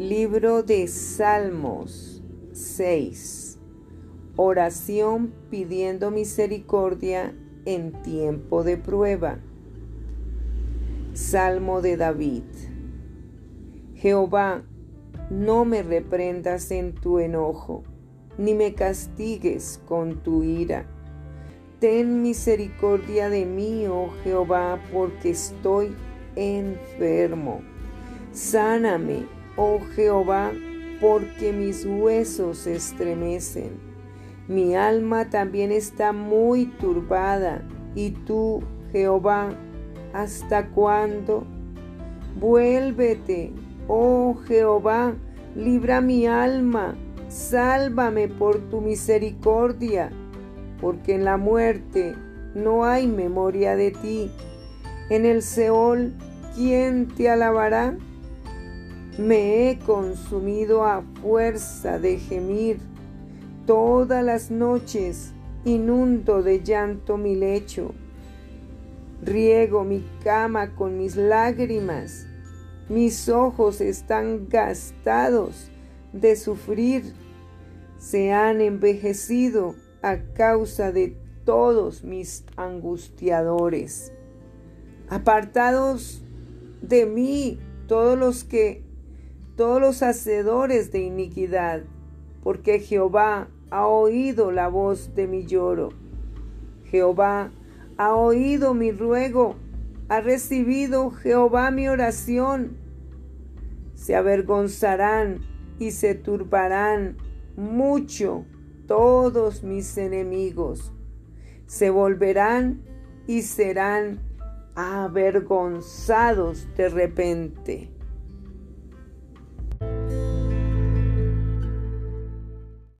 Libro de Salmos 6. Oración pidiendo misericordia en tiempo de prueba. Salmo de David. Jehová, no me reprendas en tu enojo, ni me castigues con tu ira. Ten misericordia de mí, oh Jehová, porque estoy enfermo. Sáname oh Jehová, porque mis huesos se estremecen. Mi alma también está muy turbada. Y tú, Jehová, ¿hasta cuándo? Vuélvete, oh Jehová, libra mi alma, sálvame por tu misericordia, porque en la muerte no hay memoria de ti. En el Seol, ¿quién te alabará? Me he consumido a fuerza de gemir. Todas las noches inundo de llanto mi lecho. Riego mi cama con mis lágrimas. Mis ojos están gastados de sufrir. Se han envejecido a causa de todos mis angustiadores. Apartados de mí todos los que todos los hacedores de iniquidad, porque Jehová ha oído la voz de mi lloro. Jehová ha oído mi ruego, ha recibido Jehová mi oración. Se avergonzarán y se turbarán mucho todos mis enemigos. Se volverán y serán avergonzados de repente.